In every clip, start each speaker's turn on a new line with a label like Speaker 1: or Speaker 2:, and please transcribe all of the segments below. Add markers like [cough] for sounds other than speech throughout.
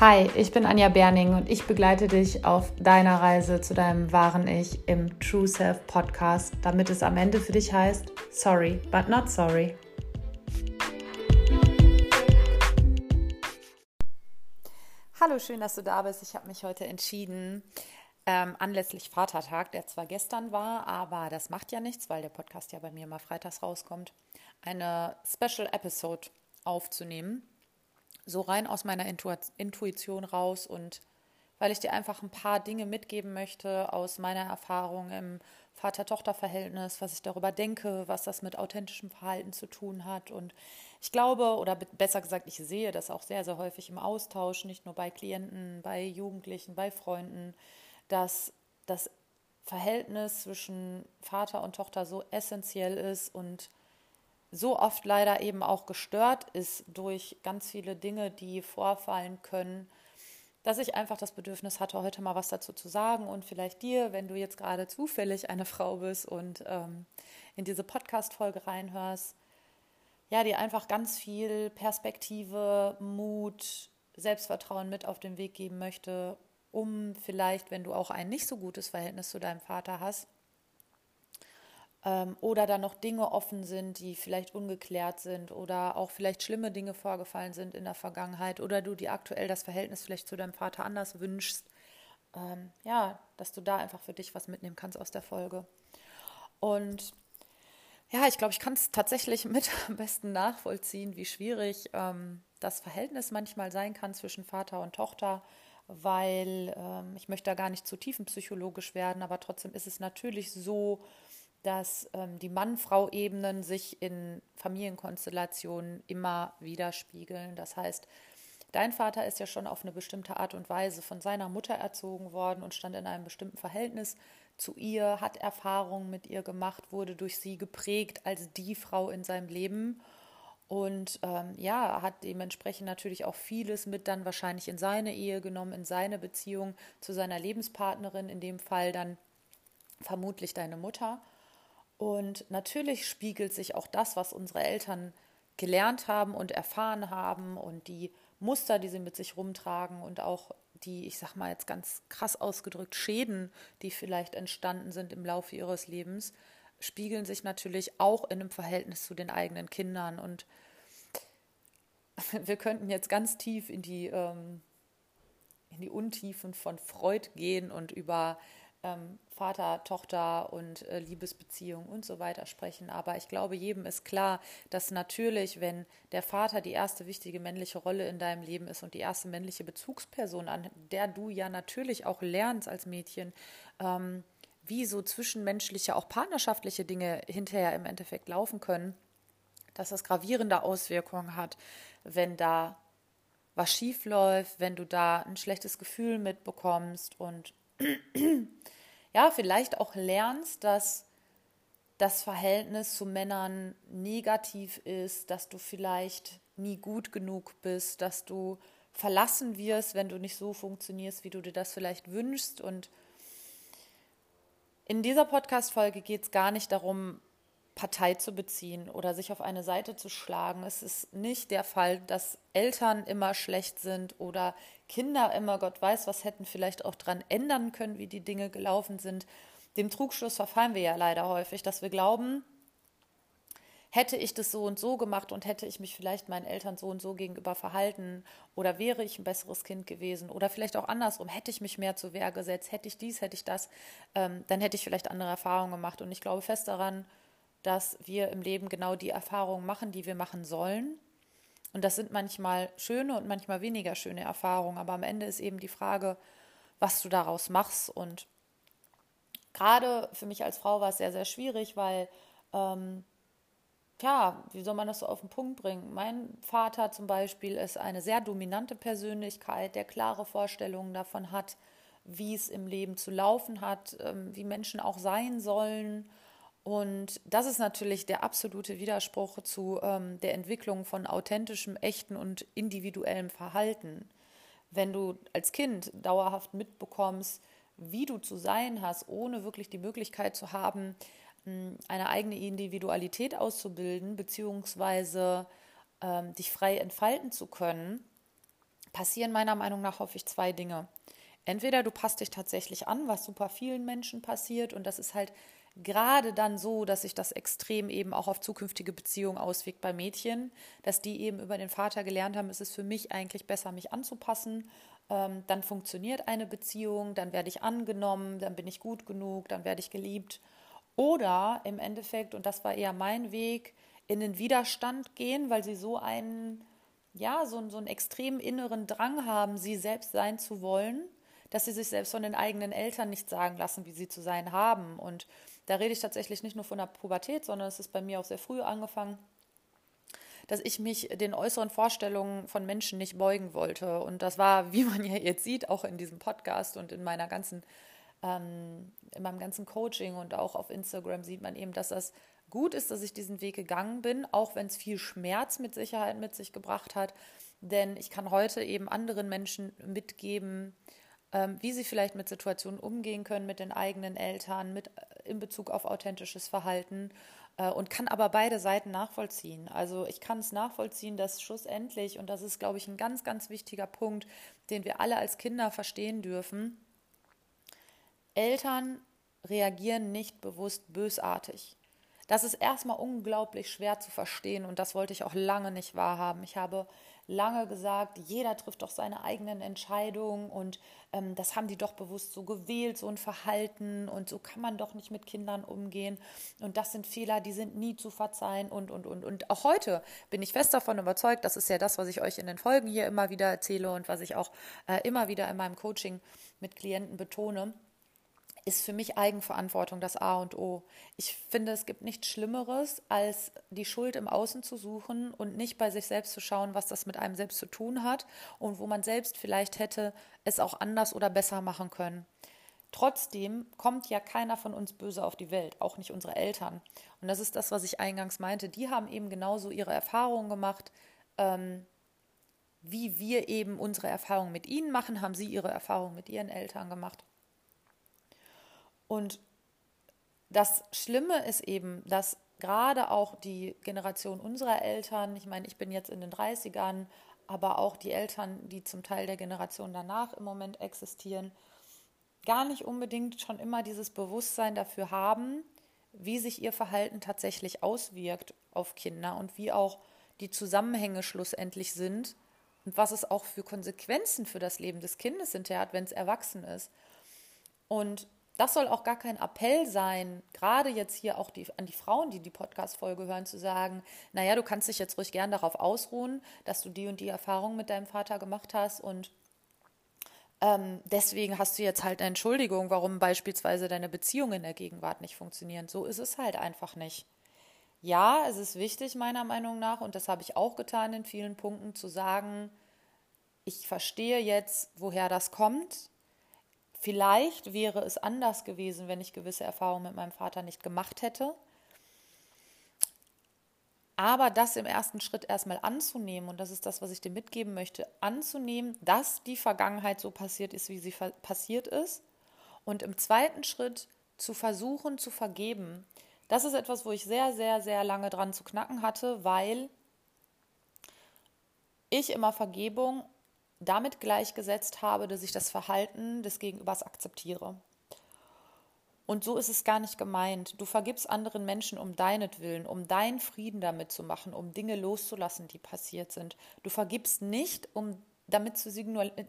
Speaker 1: Hi, ich bin Anja Berning und ich begleite dich auf deiner Reise zu deinem wahren Ich im True Self Podcast, damit es am Ende für dich heißt, sorry, but not sorry. Hallo, schön, dass du da bist. Ich habe mich heute entschieden, ähm, anlässlich Vatertag, der zwar gestern war, aber das macht ja nichts, weil der Podcast ja bei mir mal freitags rauskommt, eine Special Episode aufzunehmen so rein aus meiner Intuition raus und weil ich dir einfach ein paar Dinge mitgeben möchte aus meiner Erfahrung im Vater-Tochter-Verhältnis, was ich darüber denke, was das mit authentischem Verhalten zu tun hat. Und ich glaube, oder besser gesagt, ich sehe das auch sehr, sehr häufig im Austausch, nicht nur bei Klienten, bei Jugendlichen, bei Freunden, dass das Verhältnis zwischen Vater und Tochter so essentiell ist und so oft leider eben auch gestört ist durch ganz viele Dinge, die vorfallen können, dass ich einfach das Bedürfnis hatte, heute mal was dazu zu sagen und vielleicht dir, wenn du jetzt gerade zufällig eine Frau bist und ähm, in diese Podcast-Folge reinhörst, ja, dir einfach ganz viel Perspektive, Mut, Selbstvertrauen mit auf den Weg geben möchte, um vielleicht, wenn du auch ein nicht so gutes Verhältnis zu deinem Vater hast, ähm, oder da noch Dinge offen sind, die vielleicht ungeklärt sind oder auch vielleicht schlimme Dinge vorgefallen sind in der Vergangenheit oder du dir aktuell das Verhältnis vielleicht zu deinem Vater anders wünschst, ähm, ja, dass du da einfach für dich was mitnehmen kannst aus der Folge. Und ja, ich glaube, ich kann es tatsächlich [laughs] mit am besten nachvollziehen, wie schwierig ähm, das Verhältnis manchmal sein kann zwischen Vater und Tochter, weil ähm, ich möchte da gar nicht zu tiefenpsychologisch werden, aber trotzdem ist es natürlich so, dass ähm, die Mann-Frau-Ebenen sich in Familienkonstellationen immer widerspiegeln. Das heißt, dein Vater ist ja schon auf eine bestimmte Art und Weise von seiner Mutter erzogen worden und stand in einem bestimmten Verhältnis zu ihr, hat Erfahrungen mit ihr gemacht, wurde durch sie geprägt als die Frau in seinem Leben und ähm, ja, hat dementsprechend natürlich auch vieles mit dann wahrscheinlich in seine Ehe genommen, in seine Beziehung zu seiner Lebenspartnerin, in dem Fall dann vermutlich deine Mutter. Und natürlich spiegelt sich auch das, was unsere Eltern gelernt haben und erfahren haben und die Muster, die sie mit sich rumtragen und auch die, ich sag mal jetzt ganz krass ausgedrückt, Schäden, die vielleicht entstanden sind im Laufe ihres Lebens, spiegeln sich natürlich auch in einem Verhältnis zu den eigenen Kindern. Und [laughs] wir könnten jetzt ganz tief in die, ähm, in die Untiefen von Freud gehen und über ähm, Vater, Tochter und äh, Liebesbeziehung und so weiter sprechen. Aber ich glaube, jedem ist klar, dass natürlich, wenn der Vater die erste wichtige männliche Rolle in deinem Leben ist und die erste männliche Bezugsperson, an der du ja natürlich auch lernst als Mädchen, ähm, wie so zwischenmenschliche, auch partnerschaftliche Dinge hinterher im Endeffekt laufen können, dass das gravierende Auswirkungen hat, wenn da was schief läuft, wenn du da ein schlechtes Gefühl mitbekommst und ja, vielleicht auch lernst, dass das Verhältnis zu Männern negativ ist, dass du vielleicht nie gut genug bist, dass du verlassen wirst, wenn du nicht so funktionierst, wie du dir das vielleicht wünschst. Und in dieser Podcast-Folge geht es gar nicht darum, Partei zu beziehen oder sich auf eine Seite zu schlagen. Es ist nicht der Fall, dass Eltern immer schlecht sind oder Kinder immer Gott weiß, was hätten vielleicht auch dran ändern können, wie die Dinge gelaufen sind. Dem Trugschluss verfallen wir ja leider häufig, dass wir glauben, hätte ich das so und so gemacht und hätte ich mich vielleicht meinen Eltern so und so gegenüber verhalten oder wäre ich ein besseres Kind gewesen oder vielleicht auch andersrum, hätte ich mich mehr zur Wehr gesetzt, hätte ich dies, hätte ich das, ähm, dann hätte ich vielleicht andere Erfahrungen gemacht. Und ich glaube fest daran, dass wir im Leben genau die Erfahrungen machen, die wir machen sollen. Und das sind manchmal schöne und manchmal weniger schöne Erfahrungen, aber am Ende ist eben die Frage, was du daraus machst. Und gerade für mich als Frau war es sehr, sehr schwierig, weil, ähm, ja, wie soll man das so auf den Punkt bringen? Mein Vater zum Beispiel ist eine sehr dominante Persönlichkeit, der klare Vorstellungen davon hat, wie es im Leben zu laufen hat, ähm, wie Menschen auch sein sollen und das ist natürlich der absolute Widerspruch zu ähm, der Entwicklung von authentischem, echten und individuellem Verhalten. Wenn du als Kind dauerhaft mitbekommst, wie du zu sein hast, ohne wirklich die Möglichkeit zu haben, hm, eine eigene Individualität auszubilden, beziehungsweise ähm, dich frei entfalten zu können, passieren meiner Meinung nach häufig zwei Dinge. Entweder du passt dich tatsächlich an, was super vielen Menschen passiert, und das ist halt gerade dann so, dass sich das extrem eben auch auf zukünftige Beziehungen auswirkt bei Mädchen, dass die eben über den Vater gelernt haben, es ist für mich eigentlich besser, mich anzupassen. Ähm, dann funktioniert eine Beziehung, dann werde ich angenommen, dann bin ich gut genug, dann werde ich geliebt. Oder im Endeffekt, und das war eher mein Weg, in den Widerstand gehen, weil sie so einen, ja, so, so einen extremen inneren Drang haben, sie selbst sein zu wollen, dass sie sich selbst von den eigenen Eltern nicht sagen lassen, wie sie zu sein haben. Und da rede ich tatsächlich nicht nur von der Pubertät, sondern es ist bei mir auch sehr früh angefangen, dass ich mich den äußeren Vorstellungen von Menschen nicht beugen wollte. Und das war, wie man ja jetzt sieht, auch in diesem Podcast und in meiner ganzen, ähm, in meinem ganzen Coaching und auch auf Instagram sieht man eben, dass das gut ist, dass ich diesen Weg gegangen bin, auch wenn es viel Schmerz mit Sicherheit mit sich gebracht hat. Denn ich kann heute eben anderen Menschen mitgeben, wie sie vielleicht mit Situationen umgehen können, mit den eigenen Eltern, mit äh, in Bezug auf authentisches Verhalten äh, und kann aber beide Seiten nachvollziehen. Also ich kann es nachvollziehen, dass schlussendlich, und das ist, glaube ich, ein ganz, ganz wichtiger Punkt, den wir alle als Kinder verstehen dürfen, Eltern reagieren nicht bewusst bösartig. Das ist erstmal unglaublich schwer zu verstehen und das wollte ich auch lange nicht wahrhaben. Ich habe lange gesagt, jeder trifft doch seine eigenen Entscheidungen und ähm, das haben die doch bewusst so gewählt, so ein Verhalten und so kann man doch nicht mit Kindern umgehen und das sind Fehler, die sind nie zu verzeihen und, und, und. Und auch heute bin ich fest davon überzeugt, das ist ja das, was ich euch in den Folgen hier immer wieder erzähle und was ich auch äh, immer wieder in meinem Coaching mit Klienten betone, ist für mich Eigenverantwortung das A und O. Ich finde, es gibt nichts Schlimmeres, als die Schuld im Außen zu suchen und nicht bei sich selbst zu schauen, was das mit einem selbst zu tun hat und wo man selbst vielleicht hätte es auch anders oder besser machen können. Trotzdem kommt ja keiner von uns böse auf die Welt, auch nicht unsere Eltern. Und das ist das, was ich eingangs meinte. Die haben eben genauso ihre Erfahrungen gemacht. Ähm, wie wir eben unsere Erfahrungen mit ihnen machen, haben sie ihre Erfahrungen mit ihren Eltern gemacht. Und das Schlimme ist eben, dass gerade auch die Generation unserer Eltern, ich meine, ich bin jetzt in den 30ern, aber auch die Eltern, die zum Teil der Generation danach im Moment existieren, gar nicht unbedingt schon immer dieses Bewusstsein dafür haben, wie sich ihr Verhalten tatsächlich auswirkt auf Kinder und wie auch die Zusammenhänge schlussendlich sind und was es auch für Konsequenzen für das Leben des Kindes hinterher hat, wenn es erwachsen ist. Und das soll auch gar kein Appell sein, gerade jetzt hier auch die, an die Frauen, die die Podcast-Folge hören, zu sagen, naja, du kannst dich jetzt ruhig gern darauf ausruhen, dass du die und die Erfahrung mit deinem Vater gemacht hast und ähm, deswegen hast du jetzt halt eine Entschuldigung, warum beispielsweise deine Beziehungen in der Gegenwart nicht funktionieren. So ist es halt einfach nicht. Ja, es ist wichtig meiner Meinung nach, und das habe ich auch getan in vielen Punkten, zu sagen, ich verstehe jetzt, woher das kommt Vielleicht wäre es anders gewesen, wenn ich gewisse Erfahrungen mit meinem Vater nicht gemacht hätte. Aber das im ersten Schritt erstmal anzunehmen, und das ist das, was ich dir mitgeben möchte, anzunehmen, dass die Vergangenheit so passiert ist, wie sie passiert ist. Und im zweiten Schritt zu versuchen zu vergeben. Das ist etwas, wo ich sehr, sehr, sehr lange dran zu knacken hatte, weil ich immer Vergebung damit gleichgesetzt habe, dass ich das Verhalten des Gegenübers akzeptiere. Und so ist es gar nicht gemeint. Du vergibst anderen Menschen um deinetwillen, um deinen Frieden damit zu machen, um Dinge loszulassen, die passiert sind. Du vergibst nicht, um damit, zu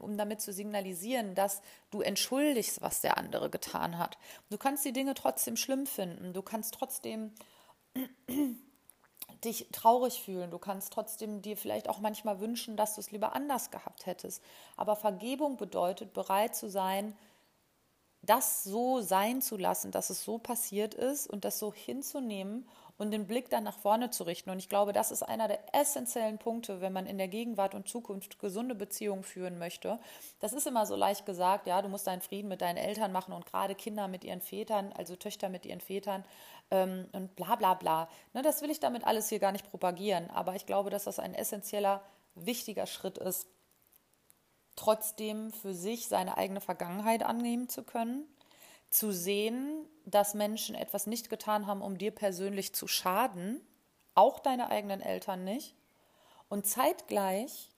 Speaker 1: um damit zu signalisieren, dass du entschuldigst, was der andere getan hat. Du kannst die Dinge trotzdem schlimm finden. Du kannst trotzdem dich traurig fühlen. Du kannst trotzdem dir vielleicht auch manchmal wünschen, dass du es lieber anders gehabt hättest. Aber Vergebung bedeutet, bereit zu sein, das so sein zu lassen, dass es so passiert ist und das so hinzunehmen und den Blick dann nach vorne zu richten. Und ich glaube, das ist einer der essentiellen Punkte, wenn man in der Gegenwart und Zukunft gesunde Beziehungen führen möchte. Das ist immer so leicht gesagt, ja, du musst deinen Frieden mit deinen Eltern machen und gerade Kinder mit ihren Vätern, also Töchter mit ihren Vätern ähm, und bla bla bla. Ne, das will ich damit alles hier gar nicht propagieren, aber ich glaube, dass das ein essentieller, wichtiger Schritt ist, trotzdem für sich seine eigene Vergangenheit annehmen zu können, zu sehen, dass Menschen etwas nicht getan haben, um dir persönlich zu schaden, auch deine eigenen Eltern nicht, und zeitgleich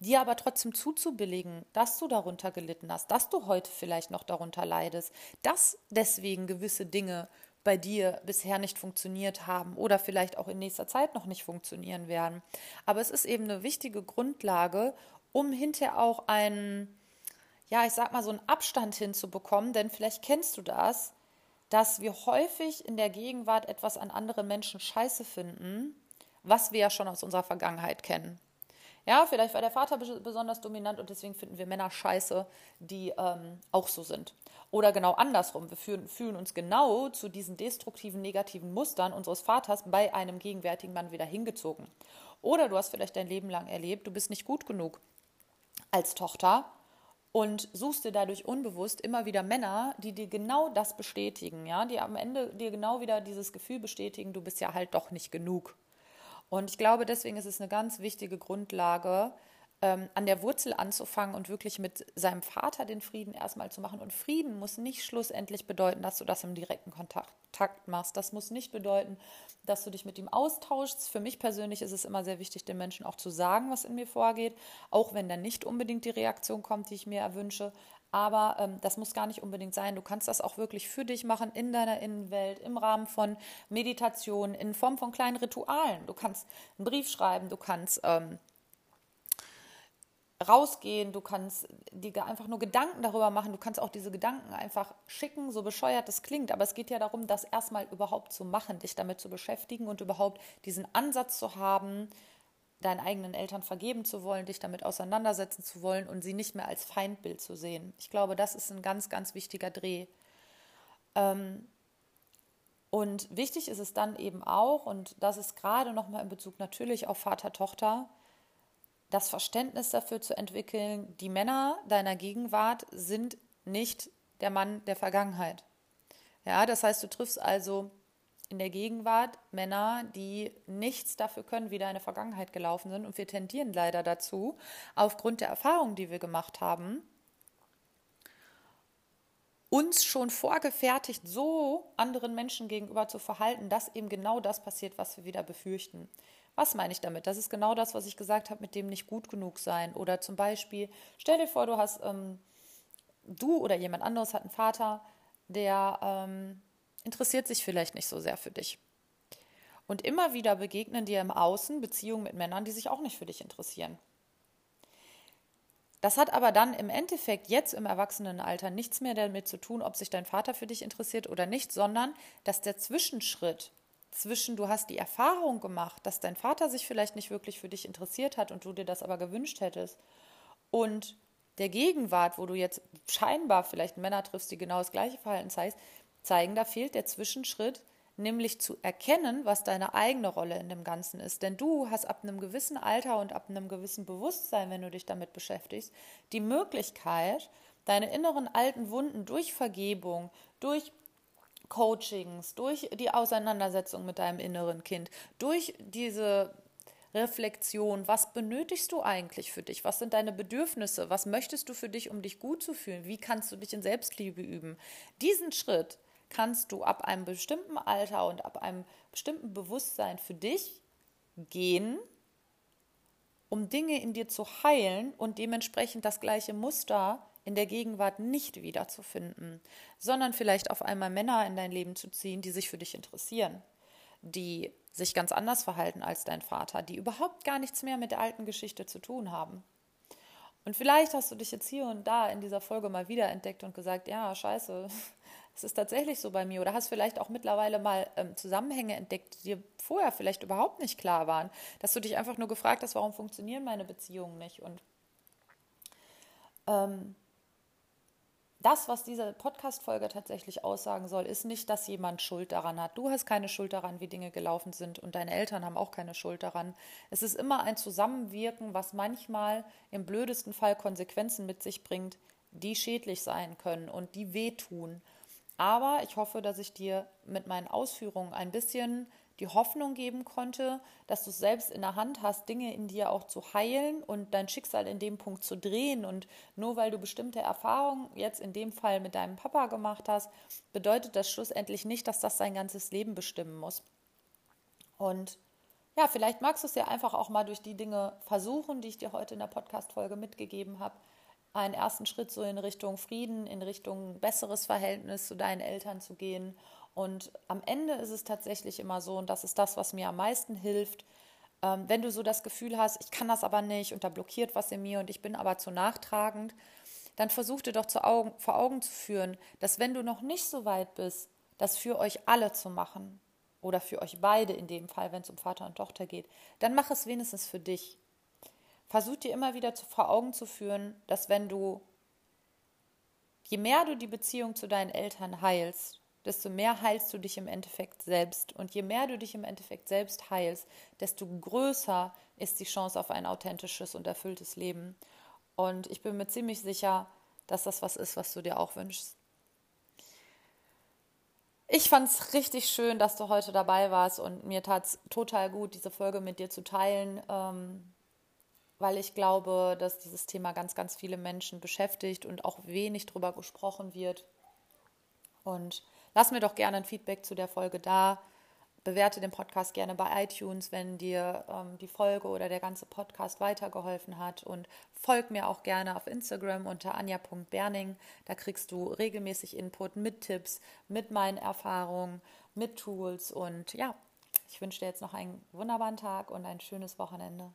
Speaker 1: dir aber trotzdem zuzubilligen, dass du darunter gelitten hast, dass du heute vielleicht noch darunter leidest, dass deswegen gewisse Dinge bei dir bisher nicht funktioniert haben oder vielleicht auch in nächster Zeit noch nicht funktionieren werden. Aber es ist eben eine wichtige Grundlage, um hinterher auch einen, ja, ich sag mal, so einen Abstand hinzubekommen, denn vielleicht kennst du das, dass wir häufig in der Gegenwart etwas an anderen Menschen scheiße finden, was wir ja schon aus unserer Vergangenheit kennen. Ja, vielleicht war der Vater besonders dominant und deswegen finden wir Männer scheiße, die ähm, auch so sind. Oder genau andersrum. Wir fühlen, fühlen uns genau zu diesen destruktiven, negativen Mustern unseres Vaters bei einem gegenwärtigen Mann wieder hingezogen. Oder du hast vielleicht dein Leben lang erlebt, du bist nicht gut genug als Tochter und suchst dir dadurch unbewusst immer wieder Männer, die dir genau das bestätigen, ja, die am Ende dir genau wieder dieses Gefühl bestätigen, du bist ja halt doch nicht genug. Und ich glaube, deswegen ist es eine ganz wichtige Grundlage, ähm, an der Wurzel anzufangen und wirklich mit seinem Vater den Frieden erstmal zu machen. Und Frieden muss nicht schlussendlich bedeuten, dass du das im direkten Kontakt machst. Das muss nicht bedeuten, dass du dich mit ihm austauschst. Für mich persönlich ist es immer sehr wichtig, den Menschen auch zu sagen, was in mir vorgeht, auch wenn dann nicht unbedingt die Reaktion kommt, die ich mir erwünsche. Aber ähm, das muss gar nicht unbedingt sein. Du kannst das auch wirklich für dich machen in deiner Innenwelt, im Rahmen von Meditation, in Form von kleinen Ritualen. Du kannst einen Brief schreiben, du kannst ähm, rausgehen, du kannst dir einfach nur Gedanken darüber machen, du kannst auch diese Gedanken einfach schicken, so bescheuert das klingt, aber es geht ja darum, das erstmal überhaupt zu machen, dich damit zu beschäftigen und überhaupt diesen Ansatz zu haben, deinen eigenen Eltern vergeben zu wollen, dich damit auseinandersetzen zu wollen und sie nicht mehr als Feindbild zu sehen. Ich glaube, das ist ein ganz, ganz wichtiger Dreh. Ähm, und wichtig ist es dann eben auch, und das ist gerade nochmal in Bezug natürlich auf Vater-Tochter, das Verständnis dafür zu entwickeln, die Männer deiner Gegenwart sind nicht der Mann der Vergangenheit. Ja, das heißt, du triffst also in der Gegenwart Männer, die nichts dafür können, wie deine Vergangenheit gelaufen sind. Und wir tendieren leider dazu, aufgrund der Erfahrungen, die wir gemacht haben, uns schon vorgefertigt so anderen Menschen gegenüber zu verhalten, dass eben genau das passiert, was wir wieder befürchten. Was meine ich damit? Das ist genau das, was ich gesagt habe, mit dem nicht gut genug sein. Oder zum Beispiel, stell dir vor, du hast, ähm, du oder jemand anderes hat einen Vater, der ähm, interessiert sich vielleicht nicht so sehr für dich. Und immer wieder begegnen dir im Außen Beziehungen mit Männern, die sich auch nicht für dich interessieren. Das hat aber dann im Endeffekt jetzt im Erwachsenenalter nichts mehr damit zu tun, ob sich dein Vater für dich interessiert oder nicht, sondern dass der Zwischenschritt zwischen du hast die Erfahrung gemacht, dass dein Vater sich vielleicht nicht wirklich für dich interessiert hat und du dir das aber gewünscht hättest und der Gegenwart, wo du jetzt scheinbar vielleicht Männer triffst, die genau das gleiche Verhalten zeigen, da fehlt der Zwischenschritt, nämlich zu erkennen, was deine eigene Rolle in dem Ganzen ist. Denn du hast ab einem gewissen Alter und ab einem gewissen Bewusstsein, wenn du dich damit beschäftigst, die Möglichkeit, deine inneren alten Wunden durch Vergebung, durch Coachings, durch die Auseinandersetzung mit deinem inneren Kind, durch diese Reflexion, was benötigst du eigentlich für dich? Was sind deine Bedürfnisse? Was möchtest du für dich, um dich gut zu fühlen? Wie kannst du dich in Selbstliebe üben? Diesen Schritt kannst du ab einem bestimmten Alter und ab einem bestimmten Bewusstsein für dich gehen, um Dinge in dir zu heilen und dementsprechend das gleiche Muster in der Gegenwart nicht wiederzufinden, sondern vielleicht auf einmal Männer in dein Leben zu ziehen, die sich für dich interessieren, die sich ganz anders verhalten als dein Vater, die überhaupt gar nichts mehr mit der alten Geschichte zu tun haben. Und vielleicht hast du dich jetzt hier und da in dieser Folge mal wieder entdeckt und gesagt, ja, scheiße, [laughs] es ist tatsächlich so bei mir. Oder hast vielleicht auch mittlerweile mal ähm, Zusammenhänge entdeckt, die dir vorher vielleicht überhaupt nicht klar waren. Dass du dich einfach nur gefragt hast, warum funktionieren meine Beziehungen nicht. Und ähm, das, was diese Podcast-Folge tatsächlich aussagen soll, ist nicht, dass jemand Schuld daran hat. Du hast keine Schuld daran, wie Dinge gelaufen sind und deine Eltern haben auch keine Schuld daran. Es ist immer ein Zusammenwirken, was manchmal im blödesten Fall Konsequenzen mit sich bringt, die schädlich sein können und die wehtun. Aber ich hoffe, dass ich dir mit meinen Ausführungen ein bisschen die Hoffnung geben konnte, dass du es selbst in der Hand hast, Dinge in dir auch zu heilen und dein Schicksal in dem Punkt zu drehen. Und nur weil du bestimmte Erfahrungen jetzt in dem Fall mit deinem Papa gemacht hast, bedeutet das schlussendlich nicht, dass das dein ganzes Leben bestimmen muss. Und ja, vielleicht magst du es ja einfach auch mal durch die Dinge versuchen, die ich dir heute in der Podcast-Folge mitgegeben habe. Einen ersten Schritt so in Richtung Frieden, in Richtung besseres Verhältnis zu deinen Eltern zu gehen. Und am Ende ist es tatsächlich immer so, und das ist das, was mir am meisten hilft, ähm, wenn du so das Gefühl hast, ich kann das aber nicht und da blockiert was in mir und ich bin aber zu nachtragend, dann versuch dir doch Augen, vor Augen zu führen, dass wenn du noch nicht so weit bist, das für euch alle zu machen oder für euch beide in dem Fall, wenn es um Vater und Tochter geht, dann mach es wenigstens für dich. Versuch dir immer wieder zu, vor Augen zu führen, dass wenn du, je mehr du die Beziehung zu deinen Eltern heilst, desto mehr heilst du dich im Endeffekt selbst. Und je mehr du dich im Endeffekt selbst heilst, desto größer ist die Chance auf ein authentisches und erfülltes Leben. Und ich bin mir ziemlich sicher, dass das was ist, was du dir auch wünschst. Ich fand es richtig schön, dass du heute dabei warst und mir tat es total gut, diese Folge mit dir zu teilen, ähm, weil ich glaube, dass dieses Thema ganz, ganz viele Menschen beschäftigt und auch wenig drüber gesprochen wird. Und lass mir doch gerne ein Feedback zu der Folge da bewerte den Podcast gerne bei iTunes, wenn dir ähm, die Folge oder der ganze Podcast weitergeholfen hat. Und folg mir auch gerne auf Instagram unter anja.berning. Da kriegst du regelmäßig Input mit Tipps, mit meinen Erfahrungen, mit Tools. Und ja, ich wünsche dir jetzt noch einen wunderbaren Tag und ein schönes Wochenende.